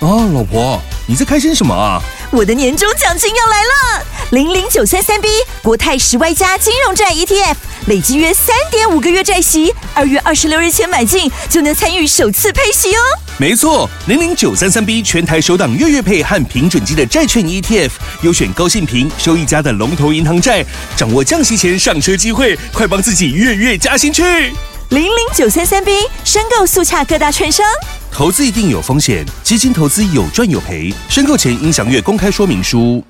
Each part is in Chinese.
哦，老婆，你在开心什么啊？我的年终奖金要来了！零零九三三 B 国泰十 Y 加金融债 ETF，累计约三点五个月债息，二月二十六日前买进就能参与首次配息哦。没错，零零九三三 B 全台首档月月配和平准基的债券 ETF，优选高信平、收益佳的龙头银行债，掌握降息前上车机会，快帮自己月月加薪去！零零九三三 B 申购速洽各大券商。投资一定有风险，基金投资有赚有赔，申购前应详阅公开说明书。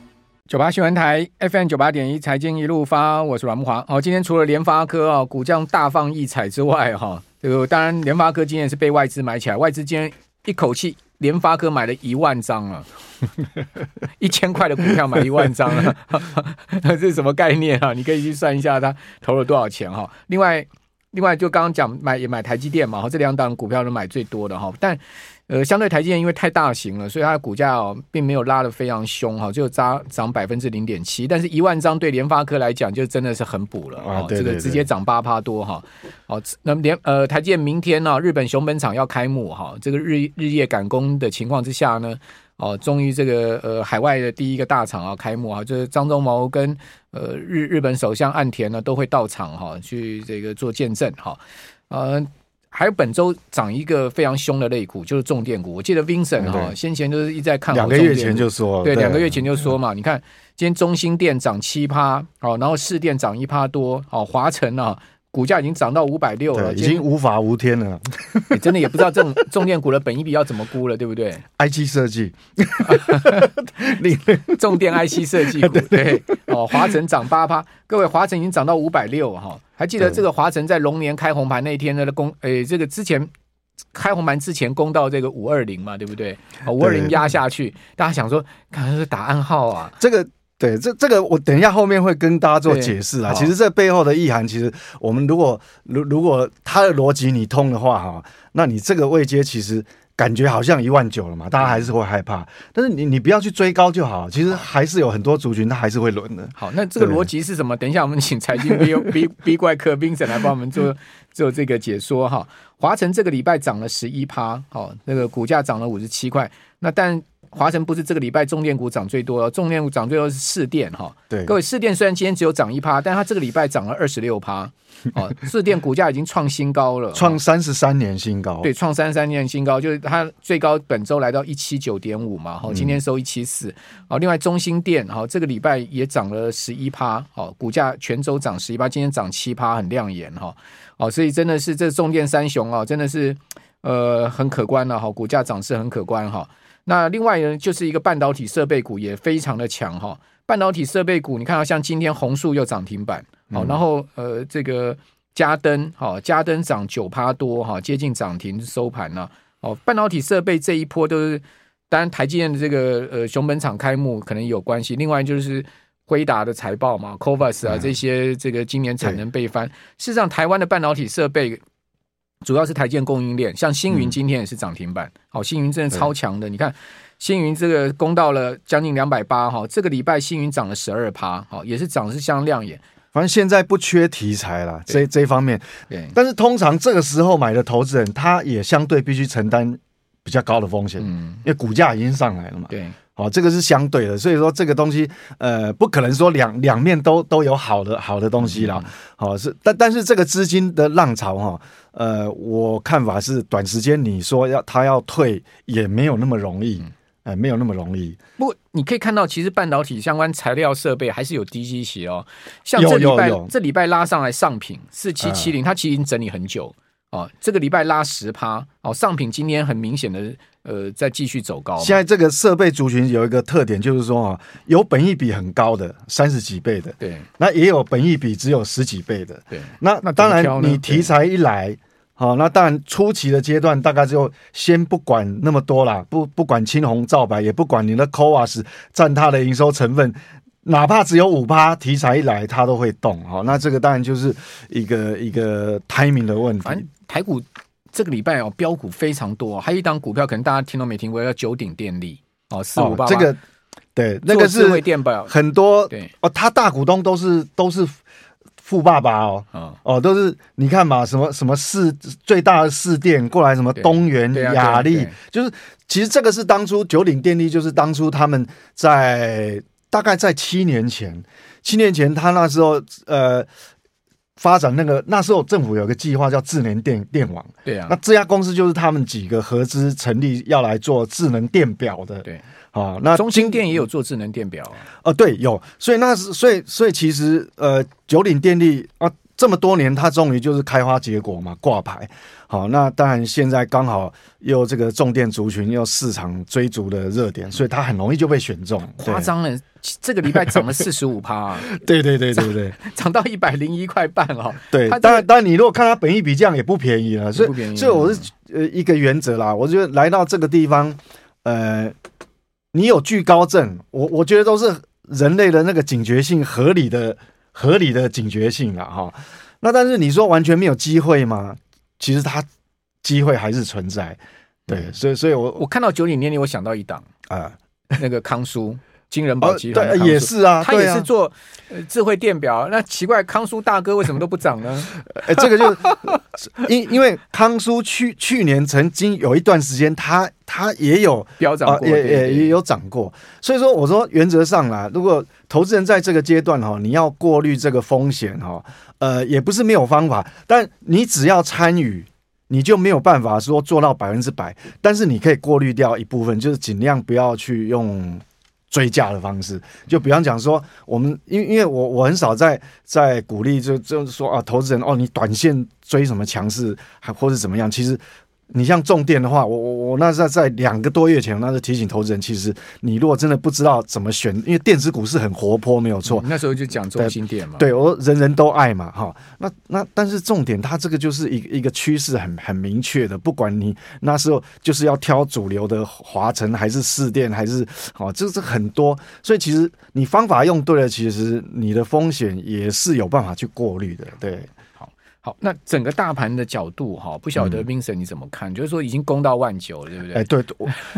九八新闻台 FM 九八点一财经一路发，我是阮木华。好，今天除了联发科啊股价大放异彩之外，哈，这个当然联发科今天是被外资买起来，外资今天一口气联发科买了一万张了，一千块的股票买一万张了，这是什么概念啊？你可以去算一下，他投了多少钱哈。另外。另外，就刚刚讲买也买台积电嘛，哈，这两档股票都买最多的哈。但呃，相对台积电因为太大型了，所以它的股价哦，并没有拉得非常凶哈，就涨涨百分之零点七。但是一万张对联发科来讲，就真的是很补了啊，这个直接涨八趴多哈。好，那么联呃台积电明天呢，日本熊本厂要开幕哈，这个日日夜赶工的情况之下呢。哦，终于这个呃海外的第一个大厂啊开幕啊，就是张忠谋跟呃日日本首相岸田呢都会到场哈、啊，去这个做见证哈。呃，还有本周涨一个非常凶的类股，就是重电股。我记得 Vincent 哈、啊、先前就是一直在看好，两个月前就说，对，两个月前就说嘛，你看今天中兴电涨七趴，哦，然后市电涨一趴多，哦，华晨啊。股价已经涨到五百六了，已经无法无天了。你真的也不知道这种 重电股的本益比要怎么估了，对不对？IC 设计，你重电 IC 设计股 对哦，华晨涨八趴，各位华晨已经涨到五百六哈，还记得这个华晨在龙年开红盘那一天的攻，诶，这个之前开红盘之前攻到这个五二零嘛，对不对？五二零压下去，大家想说，可能是打暗号啊，这个。对，这这个我等一下后面会跟大家做解释啊。其实这背后的意涵，其实我们如果如如果它的逻辑你通的话哈，那你这个位阶其实感觉好像一万九了嘛，大家还是会害怕。但是你你不要去追高就好，其实还是有很多族群它还是会轮的。好，那这个逻辑是什么？等一下我们请财经 B B B 怪客 Vincent 来帮我们做做这个解说哈。华晨这个礼拜涨了十一趴，好，那个股价涨了五十七块。那但华晨不是这个礼拜重电股涨最多，重电股涨最多是市电哈。对，各位市电虽然今天只有涨一趴，但它这个礼拜涨了二十六趴。哦，士电股价已经创新高了，创三十三年新高。对，创三十三年新高，就是它最高本周来到一七九点五嘛，哈，今天收一七四。哦，另外中兴电哈，这个礼拜也涨了十一趴，好，股价全周涨十一趴，今天涨七趴，很亮眼哈。哦，所以真的是这重电三雄啊，真的是呃很可观了哈，股价涨势很可观哈。那另外呢，就是一个半导体设备股也非常的强哈。半导体设备股，你看到像今天红树又涨停板，好，然后呃这个嘉登，好，嘉登涨九趴多哈，接近涨停收盘了。哦，半导体设备这一波都是，当然台积电的这个呃熊本厂开幕可能有关系，另外就是辉达的财报嘛，Covas 啊这些这个今年产能倍翻。事实上，台湾的半导体设备。主要是台建供应链，像星云今天也是涨停板，好、嗯，星云真的超强的。你看，星云这个攻到了将近两百八，哈，这个礼拜星云涨了十二趴，好，也是涨的是相当亮眼。反正现在不缺题材了，这这一方面。对，但是通常这个时候买的投资人，他也相对必须承担比较高的风险，嗯，因为股价已经上来了嘛。对。哦，这个是相对的，所以说这个东西，呃，不可能说两两面都都有好的好的东西啦。好、嗯哦、是，但但是这个资金的浪潮哈、哦，呃，我看法是短时间你说要他要退也没有那么容易，哎、嗯呃，没有那么容易。不过你可以看到，其实半导体相关材料设备还是有低基期哦。像这礼拜这礼拜拉上来上品四七七零，它其实已经整理很久。哦，这个礼拜拉十趴，哦，上品今天很明显的，呃，在继续走高。现在这个设备族群有一个特点，就是说啊，有本益比很高的三十几倍的，对，那也有本益比只有十几倍的，对。那那当然，你题材一来，好，那当然初期的阶段大概就先不管那么多啦，不不管青红皂白，也不管你的 CoWoS 占它的营收成分。哪怕只有五趴，题材一来，它都会动。好，那这个当然就是一个一个 timing 的问题。台股这个礼拜哦，标股非常多，还有一档股票可能大家听都没听过，叫九鼎电力哦，四五八。这个对，那个是很多对。哦，他大股东都是都是富爸爸哦，哦，哦，都是你看嘛，什么什么市最大的市电过来，什么东元、亚力，就是其实这个是当初九鼎电力，就是当初他们在大概在七年前，七年前他那时候呃发展那个那时候政府有个计划叫智能电电网，对啊，那这家公司就是他们几个合资成立要来做智能电表的，对。啊，那中兴电也有做智能电表啊？哦，对，有，所以那是，所以，所以其实，呃，九鼎电力啊，这么多年，它终于就是开花结果嘛，挂牌。好，那当然现在刚好又这个重电族群又市场追逐的热点，所以它很容易就被选中。夸张了，这个礼拜涨了四十五趴，对对对对对，涨到一百零一块半哦。对，当然当然，你如果看它本益比这样也不便宜了，所以所以我是呃一个原则啦，我觉得来到这个地方，呃。你有惧高症，我我觉得都是人类的那个警觉性合理的、合理的警觉性了哈。那但是你说完全没有机会吗？其实它机会还是存在。对，所以所以我我看到九零年龄，我想到一档啊，那个康舒。金人宝集团也是啊，他也是做智慧电表。那奇怪，康舒大哥为什么都不涨呢？哎，这个就因因为康舒去去年曾经有一段时间，他他也有飙涨过，也也也有涨过。所以说，我说原则上啦，如果投资人在这个阶段哈，你要过滤这个风险哈，呃，也不是没有方法，但你只要参与，你就没有办法说做到百分之百，但是你可以过滤掉一部分，就是尽量不要去用。追价的方式，就比方讲说，我们因因为我我很少在在鼓励，就就是说啊，投资人哦，你短线追什么强势，还或是怎么样，其实。你像重电的话，我我我那是在在两个多月前，那是提醒投资人，其实你如果真的不知道怎么选，因为电子股是很活泼，没有错。那时候就讲中心点嘛，对，对我人人都爱嘛，哈。那那但是重点，它这个就是一个一个趋势很很明确的，不管你那时候就是要挑主流的华晨还是市电还是哦，这是很多，所以其实你方法用对了，其实你的风险也是有办法去过滤的，对。好，那整个大盘的角度哈，不晓得 Vincent 你怎么看？嗯、就是说已经攻到万九了，对不对？哎，对，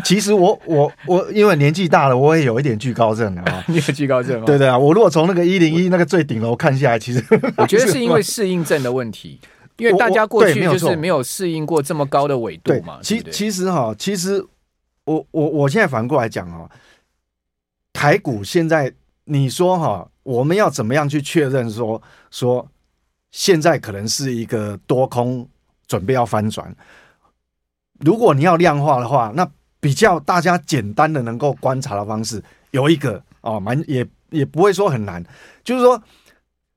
其实我我我因为年纪大了，我也有一点惧高症啊。你有惧高症吗？对对啊，我如果从那个一零一那个最顶楼看下来，其实我觉得是因为 适应症的问题，因为大家过去就是没有适应过这么高的纬度嘛。其其实哈，其实我我我现在反过来讲哈，台股现在你说哈，我们要怎么样去确认说说？现在可能是一个多空准备要翻转。如果你要量化的话，那比较大家简单的能够观察的方式有一个哦，蛮也也不会说很难，就是说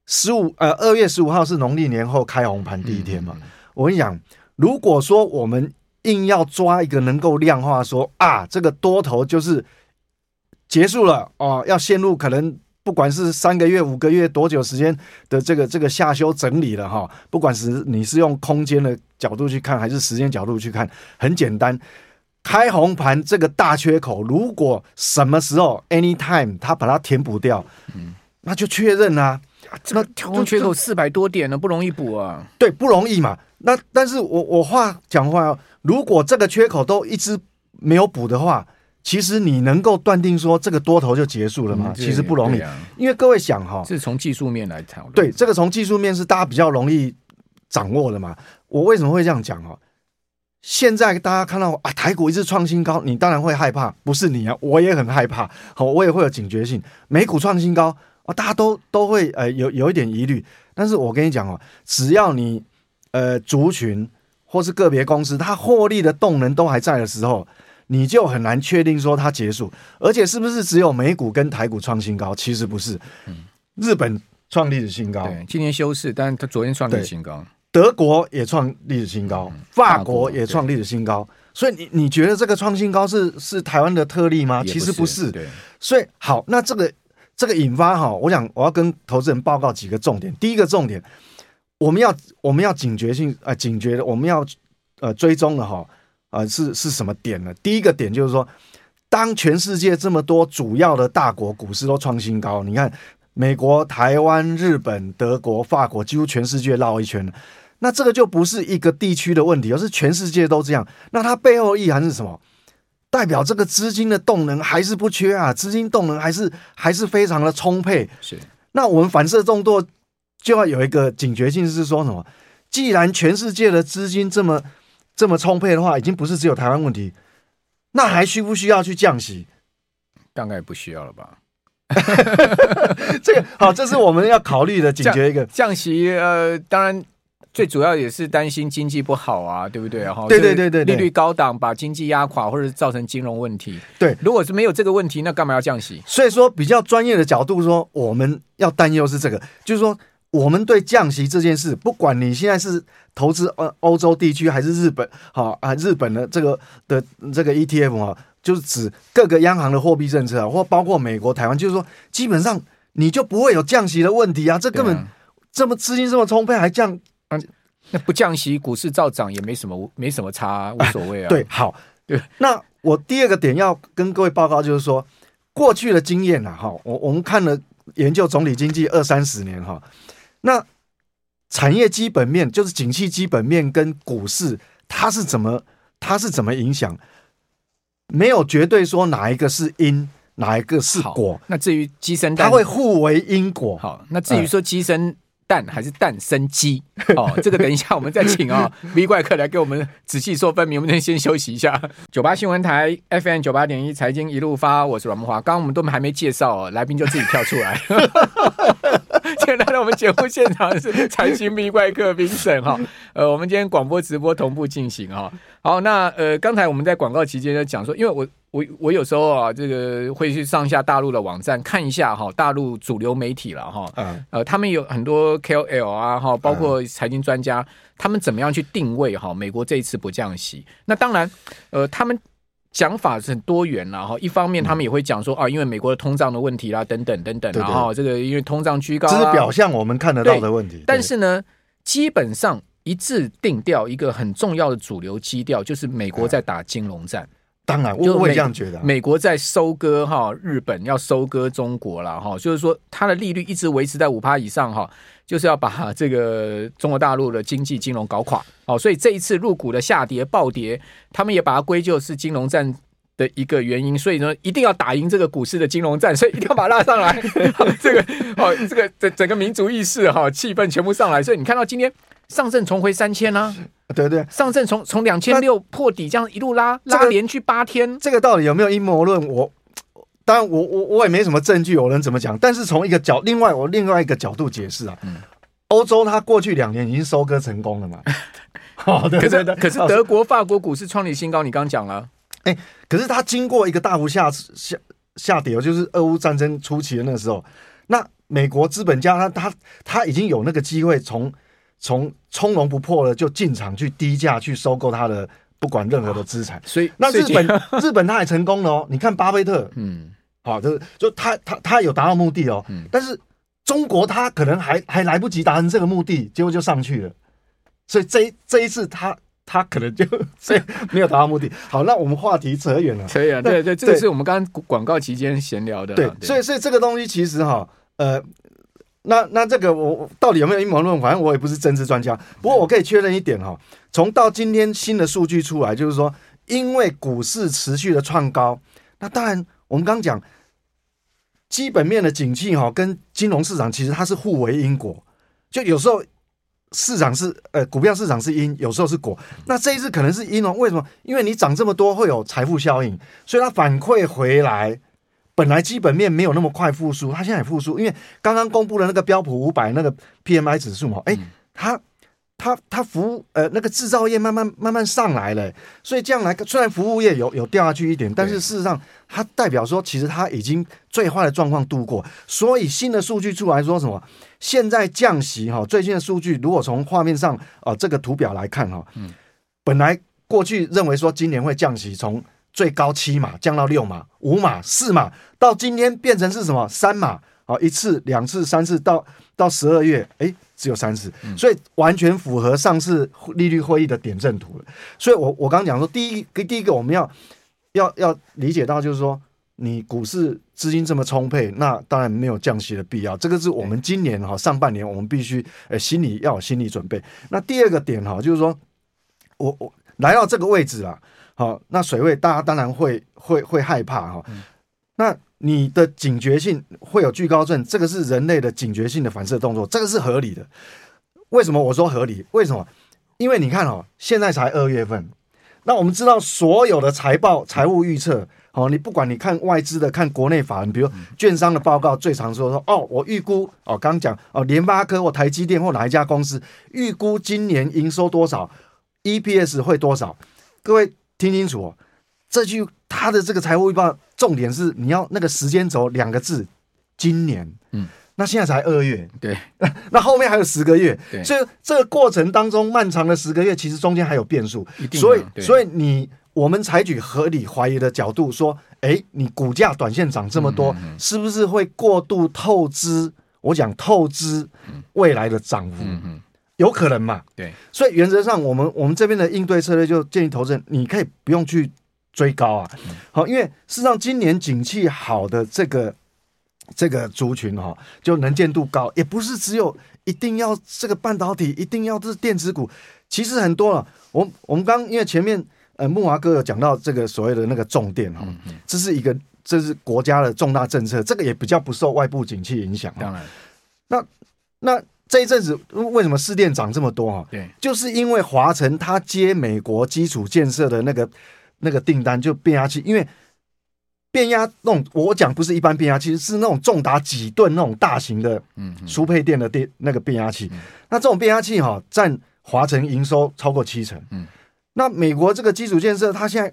十五呃二月十五号是农历年后开红盘第一天嘛。我跟你讲，如果说我们硬要抓一个能够量化说啊，这个多头就是结束了哦，要陷入可能。不管是三个月、五个月多久时间的这个这个下修整理了哈，不管是你是用空间的角度去看，还是时间角度去看，很简单，开红盘这个大缺口，如果什么时候 anytime 它把它填补掉，嗯，那就确认啊，那跳空缺口四百多点呢，不容易补啊，对，不容易嘛。那但是我我话讲话哦，如果这个缺口都一直没有补的话。其实你能够断定说这个多头就结束了吗？其实不容易，因为各位想哈，是从技术面来讨论。对，这个从技术面是大家比较容易掌握的嘛。我为什么会这样讲哈？现在大家看到啊，台股一直创新高，你当然会害怕，不是你啊，我也很害怕。好，我也会有警觉性。美股创新高啊，大家都都会呃有有一点疑虑。但是我跟你讲哦，只要你呃族群或是个别公司，它获利的动能都还在的时候。你就很难确定说它结束，而且是不是只有美股跟台股创新高？其实不是，日本创历史新高，对，今年休市，但是它昨天创历史新高，德国也创历史新高，法国也创历史新高，所以你你觉得这个创新高是是台湾的特例吗？其实不是，对，所以好，那这个这个引发哈，我想我要跟投资人报告几个重点。第一个重点，我们要我们要警觉性啊、呃，警觉的，我们要呃追踪的哈。啊、呃，是是什么点呢？第一个点就是说，当全世界这么多主要的大国股市都创新高，你看美国、台湾、日本、德国、法国，几乎全世界绕一圈了。那这个就不是一个地区的问题，而是全世界都这样。那它背后意涵是什么？代表这个资金的动能还是不缺啊，资金动能还是还是非常的充沛。是。那我们反射动作就要有一个警觉性，是说什么？既然全世界的资金这么这么充沛的话，已经不是只有台湾问题，那还需不需要去降息？大概不需要了吧？这个好，这是我们要考虑的警觉一个降，降息。呃，当然。最主要也是担心经济不好啊，对不对？哈，对对对对，利率高档把经济压垮，或者造成金融问题。对，如果是没有这个问题，那干嘛要降息？所以说，比较专业的角度说，我们要担忧是这个，就是说，我们对降息这件事，不管你现在是投资呃欧洲地区还是日本，好啊，日本的这个的这个 ETF 啊，就是指各个央行的货币政策啊，或包括美国、台湾，就是说，基本上你就不会有降息的问题啊，这根本这么资金这么充沛，还降。那不降息，股市照涨也没什么，没什么差，啊，无所谓啊。对，好，对。那我第二个点要跟各位报告，就是说过去的经验啊，哈，我我们看了研究总体经济二三十年哈，那产业基本面就是景气基本面跟股市它是怎么它是怎么影响？没有绝对说哪一个是因，哪一个是果。那至于鸡生蛋，它会互为因果。好，那至于说鸡生。呃蛋还是蛋生鸡哦，这个等一下我们再请啊、哦、V 怪客来给我们仔细说分明。我们先休息一下。九八新闻台 FM 九八点一财经一路发，我是阮木华。刚刚我们都还没介绍、哦，来宾就自己跳出来。现在来到我们节目现场是财经密怪客评审哈。呃，我们今天广播直播同步进行哈。好，那呃，刚才我们在广告期间就讲说，因为我。我我有时候啊，这个会去上下大陆的网站看一下哈，大陆主流媒体了哈，嗯，呃，他们有很多 KOL 啊哈，包括财经专家，他们怎么样去定位哈？美国这一次不降息，那当然，呃，他们讲法是很多元啦哈。一方面，他们也会讲说啊，因为美国的通胀的问题啦，等等等等，然后这个因为通胀居高，这是表象，我们看得到的问题。但是呢，基本上一致定调一个很重要的主流基调，就是美国在打金融战。当然，我会这样觉得。美国在收割哈，日本要收割中国了哈，就是说它的利率一直维持在五趴以上哈，就是要把这个中国大陆的经济金融搞垮。哦，所以这一次入股的下跌暴跌，他们也把它归咎是金融战的一个原因。所以呢，一定要打赢这个股市的金融战，所以一定要把它拉上来。这个哦，这个整整个民族意识哈，气氛全部上来。所以你看到今天上证重回三千呢。对对，上证从从两千六破底这样一路拉拉连续八天，这个到底有没有阴谋论？我当然我我我也没什么证据，我能怎么讲？但是从一个角，另外我另外一个角度解释啊，嗯、欧洲它过去两年已经收割成功了嘛。好的，可是可是德国、法国股市创立新高，你刚讲了，哎，可是它经过一个大幅下下下跌，就是俄乌战争初期的那个时候，那美国资本家他他他已经有那个机会从。从从容不迫的就进场去低价去收购他的不管任何的资产，所以那日本 日本他也成功了哦。你看巴菲特，嗯，好，就是就他他他有达到目的哦，嗯，但是中国他可能还还来不及达成这个目的，结果就上去了。所以这这一次他他可能就 这没有达到目的。好，那我们话题扯远了，扯远了。对对，这个是我们刚刚广告期间闲聊的。对，所以所以这个东西其实哈，呃。那那这个我到底有没有阴谋论？反正我也不是政治专家。不过我可以确认一点哈，从到今天新的数据出来，就是说，因为股市持续的创高，那当然我们刚讲基本面的景气哈，跟金融市场其实它是互为因果。就有时候市场是呃股票市场是因，有时候是果。那这一次可能是因哦，为什么？因为你涨这么多会有财富效应，所以它反馈回来。本来基本面没有那么快复苏，它现在也复苏，因为刚刚公布的那个标普五百那个 PMI 指数嘛，哎，它它它服务呃那个制造业慢慢慢慢上来了，所以这样来虽然服务业有有掉下去一点，但是事实上它代表说其实它已经最坏的状况度过，所以新的数据出来说什么？现在降息哈，最新的数据如果从画面上啊这个图表来看哈，嗯，本来过去认为说今年会降息，从最高七码降到六码、五码、四码，到今天变成是什么三码？好，一次、两次、三次，到到十二月，哎，只有三次，所以完全符合上次利率会议的点阵图了。所以我我刚刚讲说，第一个第一个我们要要要理解到，就是说你股市资金这么充沛，那当然没有降息的必要。这个是我们今年哈上半年我们必须呃心里要有心理准备。那第二个点哈，就是说我我来到这个位置啊。好，那水位大家当然会会会害怕哈。那你的警觉性会有惧高症，这个是人类的警觉性的反射动作，这个是合理的。为什么我说合理？为什么？因为你看哦，现在才二月份，那我们知道所有的财报、财务预测，哦，你不管你看外资的、看国内法人，比如券商的报告，最常说说哦，我预估哦，刚讲哦，联发科或台积电或哪一家公司预估今年营收多少，EPS 会多少？各位听清楚哦，这句他的这个财务预报重点是你要那个时间轴两个字，今年，嗯。那现在才二月，对，那后面还有十个月，对，所以这个过程当中漫长的十个月，其实中间还有变数，所以所以你我们采取合理怀疑的角度说，哎，你股价短线涨这么多，嗯、是不是会过度透支？我讲透支未来的涨幅，嗯、有可能嘛？对，所以原则上我们我们这边的应对策略就建议投资人，你可以不用去追高啊，好，因为事实上今年景气好的这个。这个族群哈，就能见度高，也不是只有一定要这个半导体，一定要这是电子股，其实很多了。我我们刚因为前面呃木华哥有讲到这个所谓的那个重电哈，这是一个这是国家的重大政策，这个也比较不受外部景气影响。当然，那那这一阵子为什么市电涨这么多哈？对，就是因为华晨他接美国基础建设的那个那个订单就变压器，因为。变压那种，我讲不是一般变压器，是那种重达几吨那种大型的，嗯，输配电的电那个变压器。那这种变压器哈，占华晨营收超过七成。嗯，那美国这个基础建设，它现在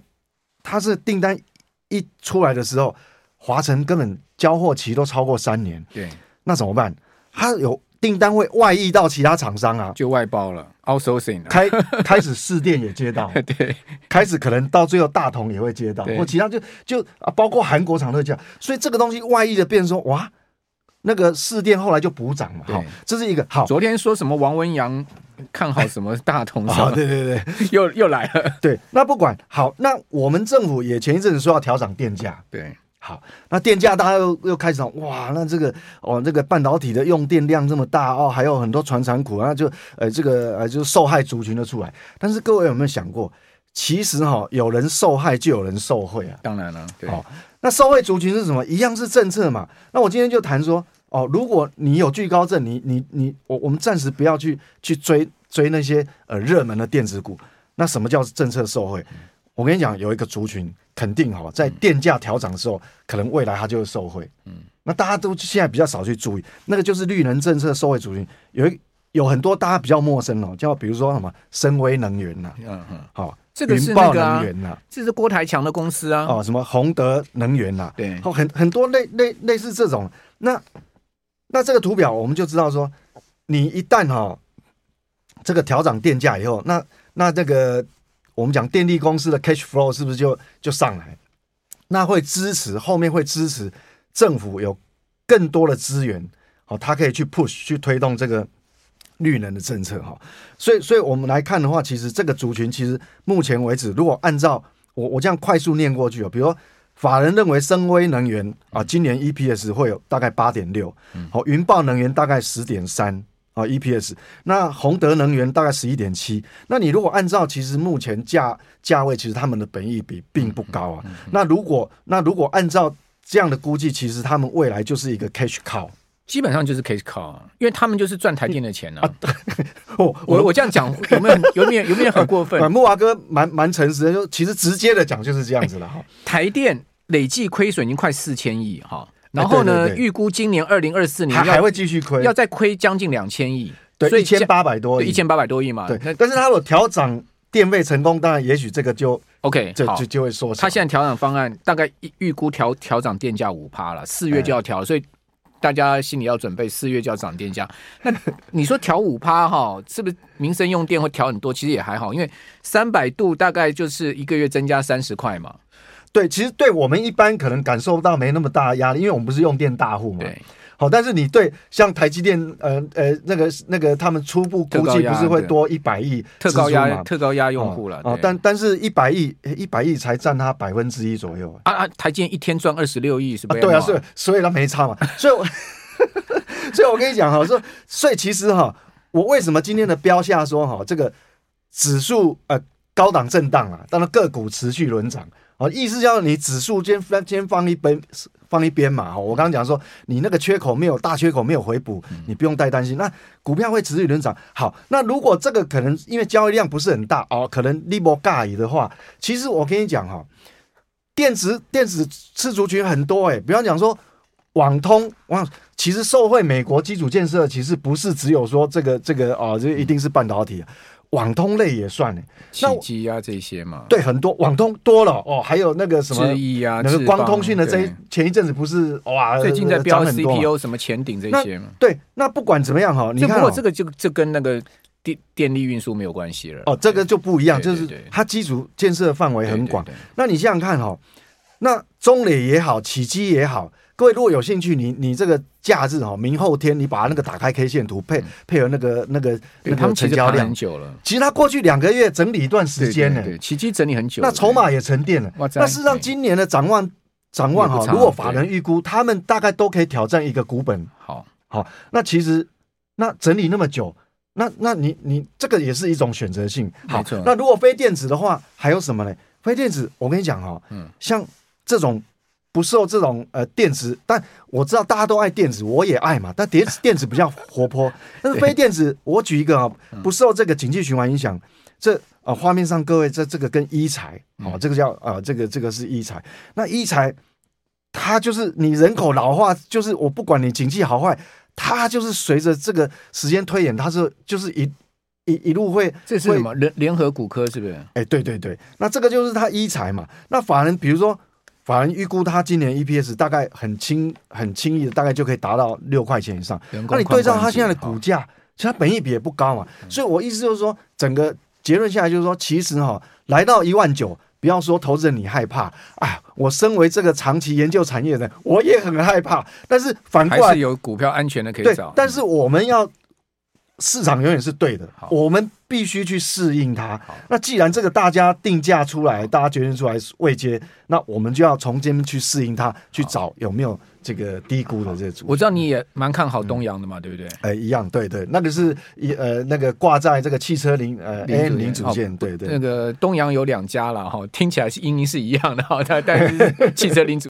它是订单一出来的时候，华晨根本交货期都超过三年。对，那怎么办？它有。订单会外溢到其他厂商啊，就外包了，outsourcing 开开始试电也接到，对，开始可能到最后大同也会接到，或其他就就啊，包括韩国厂都这样，所以这个东西外溢的变说哇，那个市电后来就补涨嘛，好，这是一个好。昨天说什么王文洋看好什么大同，啊，对对对，又又来了，对，那不管。好，那我们政府也前一阵子说要调涨电价，对。好，那电价大家又又开始讲，哇，那这个哦，这个半导体的用电量这么大哦，还有很多传产股，那就呃这个呃就是受害族群的出来。但是各位有没有想过，其实哈、哦，有人受害就有人受贿啊。当然了，对。好、哦，那受贿族群是什么？一样是政策嘛。那我今天就谈说，哦，如果你有惧高症，你你你，我我们暂时不要去去追追那些呃热门的电子股。那什么叫政策受贿？嗯我跟你讲，有一个族群肯定哈，在电价调涨的时候，可能未来它就会受惠。嗯，那大家都现在比较少去注意，那个就是绿能政策受惠族群，有一有很多大家比较陌生哦，叫比如说什么深威能源呐，嗯嗯，好，这个是那个能源呐，这是郭台强的公司啊，哦，什么宏德能源呐，对，很很多类类类似这种，那那这个图表我们就知道说，你一旦哈这个调涨电价以后，那那这个。我们讲电力公司的 cash flow 是不是就就上来？那会支持后面会支持政府有更多的资源，好，它可以去 push 去推动这个绿能的政策哈。所以，所以我们来看的话，其实这个族群其实目前为止，如果按照我我这样快速念过去哦，比如说法人认为深威能源啊，今年 EPS 会有大概八点六，好，云豹能源大概十点三。啊，EPS，那宏德能源大概十一点七。那你如果按照其实目前价价位，其实他们的本益比并不高啊。那如果那如果按照这样的估计，其实他们未来就是一个 cash cow，基本上就是 cash cow，因为他们就是赚台电的钱啊。我我我这样讲有没有有没有有没有很过分？木华哥蛮蛮诚实的，就其实直接的讲就是这样子了哈。台电累计亏损已经快四千亿哈。然后呢？预估今年二零二四年还会继续亏，要再亏将近两千亿，对，一千八百多亿，一千八百多亿嘛。对，但是他有调涨电费成功，当然也许这个就 OK，这就就会说，他现在调整方案大概预估调调涨电价五趴了，四月就要调，所以大家心里要准备，四月就要涨电价。那你说调五趴哈，是不是民生用电会调很多？其实也还好，因为三百度大概就是一个月增加三十块嘛。对，其实对我们一般可能感受到没那么大压力，因为我们不是用电大户嘛。对。好，但是你对像台积电，呃呃，那个那个他们初步估计不是会多一百亿特高压特高压用户了。哦，但但是一百亿一百亿才占它百分之一左右。啊啊！台积电一天赚二十六亿是不是？对啊，是，所以它没差嘛。所以我，所以我跟你讲哈，说，所以其实哈，我为什么今天的标下说哈，这个指数呃高档震荡啊，当然个股持续轮涨。意思叫你指数先先放一边，放一边嘛。我刚刚讲说，你那个缺口没有大缺口没有回补，你不用太担心。那股票会持续轮涨。好，那如果这个可能因为交易量不是很大哦，可能利波尬移的话，其实我跟你讲哈，电子电子次族群很多哎、欸，比方讲说网通网，其实受惠美国基础建设，其实不是只有说这个这个哦，这一定是半导体。网通类也算呢，起机啊这些嘛，对，很多网通多了哦，还有那个什么智易啊，那个光通讯的这一前一阵子不是哇，最近在飙 CPU 什么前顶这些嘛，对，那不管怎么样哈，你看，不过这个就就跟那个电电力运输没有关系了。哦，这个就不一样，就是它基础建设范围很广。那你想想看哈，那中磊也好，起基也好。各位如果有兴趣，你你这个假日哈，明后天你把那个打开 K 线图配配合那个那个那个成交量，很久了。其实它过去两个月整理一段时间呢，对，奇迹整理很久，那筹码也沉淀了。那事实上今年的展望展望哈，如果法人预估，他们大概都可以挑战一个股本。好，好，那其实那整理那么久，那那你你这个也是一种选择性。好，那如果非电子的话，还有什么呢？非电子，我跟你讲哈，嗯，像这种。不受这种呃电子，但我知道大家都爱电子，我也爱嘛。但电 电子比较活泼，但是非电子，我举一个啊，不受这个经济循环影响。这啊，画面上各位，这这个跟医材哦，这个叫啊，这个这个是医材。那医材，它就是你人口老化，就是我不管你经济好坏，它就是随着这个时间推演，它是就是一一一路会。这是什么？联联合骨科是不是？哎，对对对，那这个就是它医材嘛。那法人比如说。法人预估他今年 EPS 大概很轻很轻易的，大概就可以达到六块钱以上。那你对照它现在的股价，其实它本益比也不高嘛。所以我意思就是说，整个结论下来就是说，其实哈，来到一万九，不要说投资人你害怕，哎，我身为这个长期研究产业的，我也很害怕。但是反过来还是有股票安全的可以找。但是我们要。市场永远是对的，我们必须去适应它。那既然这个大家定价出来，大家决定出来未接，那我们就要从这边去适应它，去找有没有这个低估的这组。我知道你也蛮看好东阳的嘛，对不对？哎，一样，对对，那个是一呃那个挂在这个汽车零呃 AM 零组件，对对。那个东阳有两家了哈，听起来是音音是一样的哈，但但是汽车零组。